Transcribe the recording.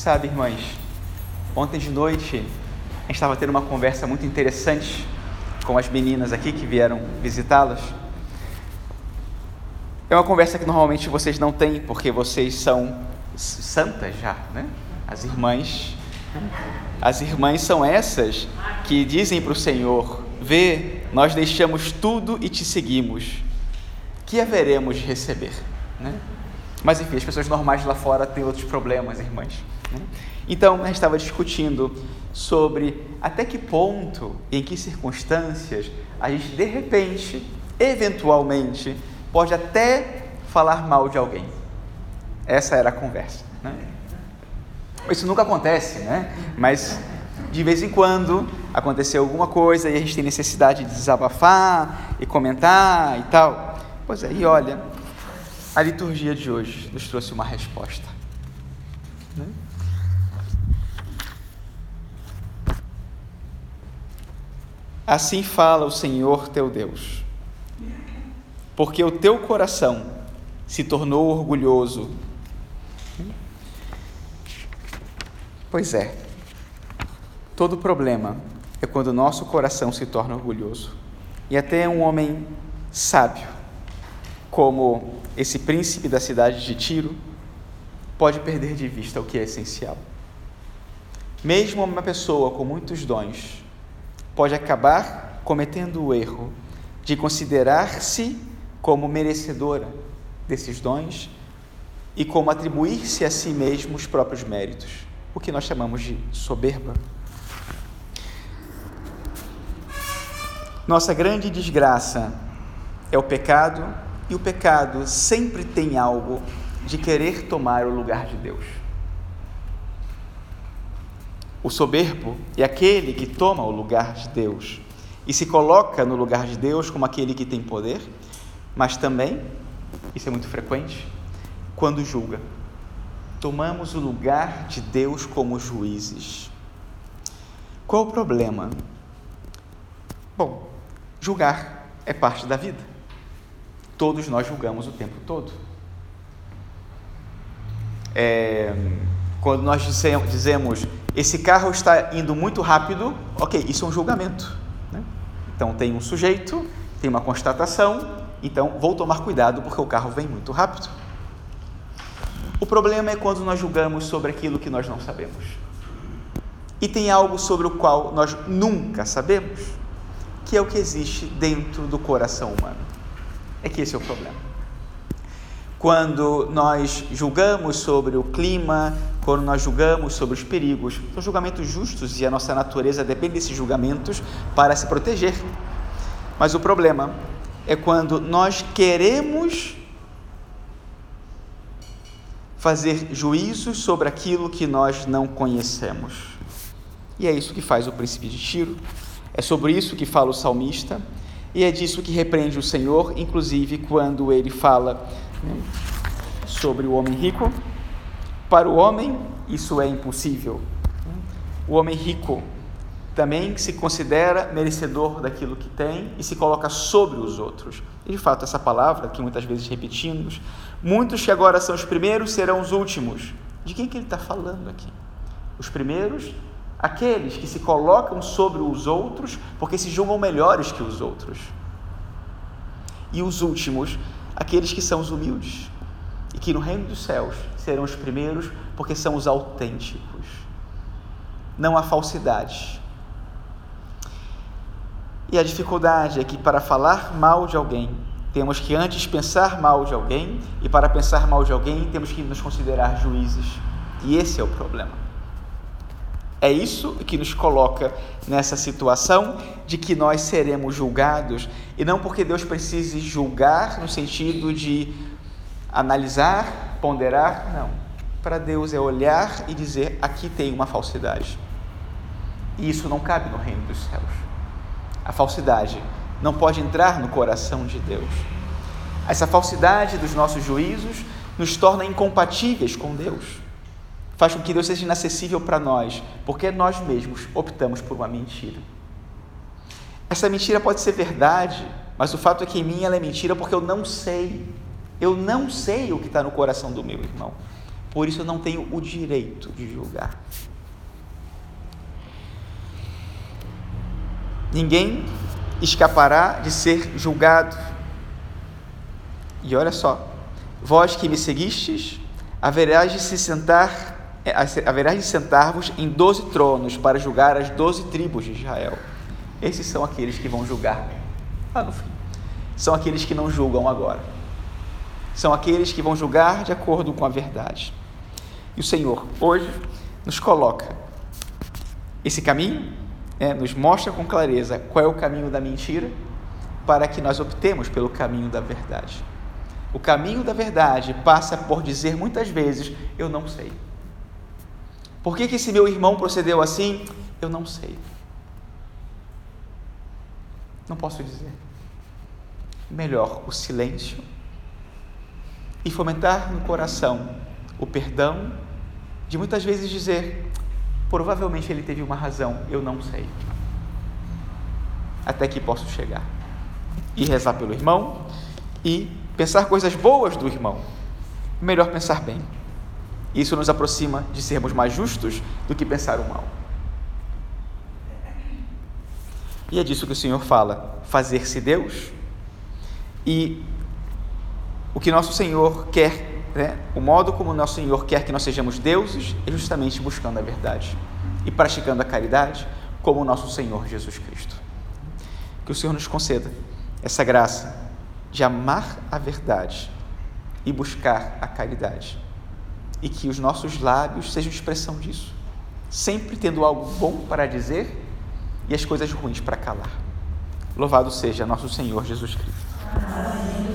Sabe, irmãs, ontem de noite a gente estava tendo uma conversa muito interessante com as meninas aqui que vieram visitá-las. É uma conversa que normalmente vocês não têm, porque vocês são santas já, né? As irmãs. As irmãs são essas que dizem para o Senhor: Vê, nós deixamos tudo e te seguimos. Que haveremos de receber? Né? Mas enfim, as pessoas normais lá fora têm outros problemas, irmãs. Né? Então, a gente estava discutindo sobre até que ponto, em que circunstâncias, a gente de repente, eventualmente, pode até falar mal de alguém. Essa era a conversa. Né? Isso nunca acontece, né? Mas de vez em quando aconteceu alguma coisa e a gente tem necessidade de desabafar e comentar e tal. Pois é, e olha, a liturgia de hoje nos trouxe uma resposta. Né? Assim fala o Senhor teu Deus, porque o teu coração se tornou orgulhoso. Pois é, todo problema é quando o nosso coração se torna orgulhoso. E até um homem sábio, como esse príncipe da cidade de Tiro, pode perder de vista o que é essencial. Mesmo uma pessoa com muitos dons pode acabar cometendo o erro de considerar-se como merecedora desses dons e como atribuir-se a si mesmo os próprios méritos, o que nós chamamos de soberba. Nossa grande desgraça é o pecado, e o pecado sempre tem algo de querer tomar o lugar de Deus. O soberbo é aquele que toma o lugar de Deus e se coloca no lugar de Deus como aquele que tem poder, mas também, isso é muito frequente, quando julga. Tomamos o lugar de Deus como juízes. Qual o problema? Bom, julgar é parte da vida. Todos nós julgamos o tempo todo. É, quando nós dizemos esse carro está indo muito rápido, ok, isso é um julgamento. Né? Então tem um sujeito, tem uma constatação, então vou tomar cuidado porque o carro vem muito rápido. O problema é quando nós julgamos sobre aquilo que nós não sabemos. E tem algo sobre o qual nós nunca sabemos, que é o que existe dentro do coração humano. É que esse é o problema quando nós julgamos sobre o clima, quando nós julgamos sobre os perigos. São julgamentos justos e a nossa natureza depende desses julgamentos para se proteger. Mas o problema é quando nós queremos fazer juízos sobre aquilo que nós não conhecemos. E é isso que faz o príncipe de Tiro, é sobre isso que fala o salmista, e é disso que repreende o Senhor, inclusive quando ele fala né, sobre o homem rico. Para o homem, isso é impossível. O homem rico também se considera merecedor daquilo que tem e se coloca sobre os outros. E de fato, essa palavra que muitas vezes repetimos, muitos que agora são os primeiros serão os últimos. De quem que ele está falando aqui? Os primeiros, aqueles que se colocam sobre os outros porque se julgam melhores que os outros. E os últimos, aqueles que são os humildes e que no reino dos céus serão os primeiros porque são os autênticos. Não há falsidade. E a dificuldade é que para falar mal de alguém, temos que antes pensar mal de alguém, e para pensar mal de alguém, temos que nos considerar juízes. E esse é o problema. É isso que nos coloca nessa situação de que nós seremos julgados, e não porque Deus precise julgar no sentido de analisar, ponderar, não. Para Deus é olhar e dizer: aqui tem uma falsidade. E isso não cabe no reino dos céus. A falsidade não pode entrar no coração de Deus. Essa falsidade dos nossos juízos nos torna incompatíveis com Deus faz com que Deus seja inacessível para nós, porque nós mesmos optamos por uma mentira. Essa mentira pode ser verdade, mas o fato é que em mim ela é mentira porque eu não sei. Eu não sei o que está no coração do meu irmão. Por isso eu não tenho o direito de julgar. Ninguém escapará de ser julgado. E olha só, vós que me seguistes, haverás de se sentar, haverás de sentar-vos em doze tronos para julgar as doze tribos de Israel. Esses são aqueles que vão julgar lá no fim. São aqueles que não julgam agora. São aqueles que vão julgar de acordo com a verdade. E o Senhor hoje nos coloca esse caminho é, nos mostra com clareza qual é o caminho da mentira, para que nós optemos pelo caminho da verdade. O caminho da verdade passa por dizer muitas vezes: Eu não sei. Por que, que esse meu irmão procedeu assim? Eu não sei. Não posso dizer. Melhor o silêncio e fomentar no coração o perdão, de muitas vezes dizer: Provavelmente ele teve uma razão, eu não sei. Até que posso chegar. E rezar pelo irmão e pensar coisas boas do irmão. Melhor pensar bem. Isso nos aproxima de sermos mais justos do que pensar o mal. E é disso que o Senhor fala: fazer-se Deus. E o que nosso Senhor quer né? o modo como nosso Senhor quer que nós sejamos deuses é justamente buscando a verdade e praticando a caridade como o nosso Senhor Jesus Cristo. Que o Senhor nos conceda essa graça de amar a verdade e buscar a caridade. E que os nossos lábios sejam expressão disso, sempre tendo algo bom para dizer e as coisas ruins para calar. Louvado seja nosso Senhor Jesus Cristo. Amém.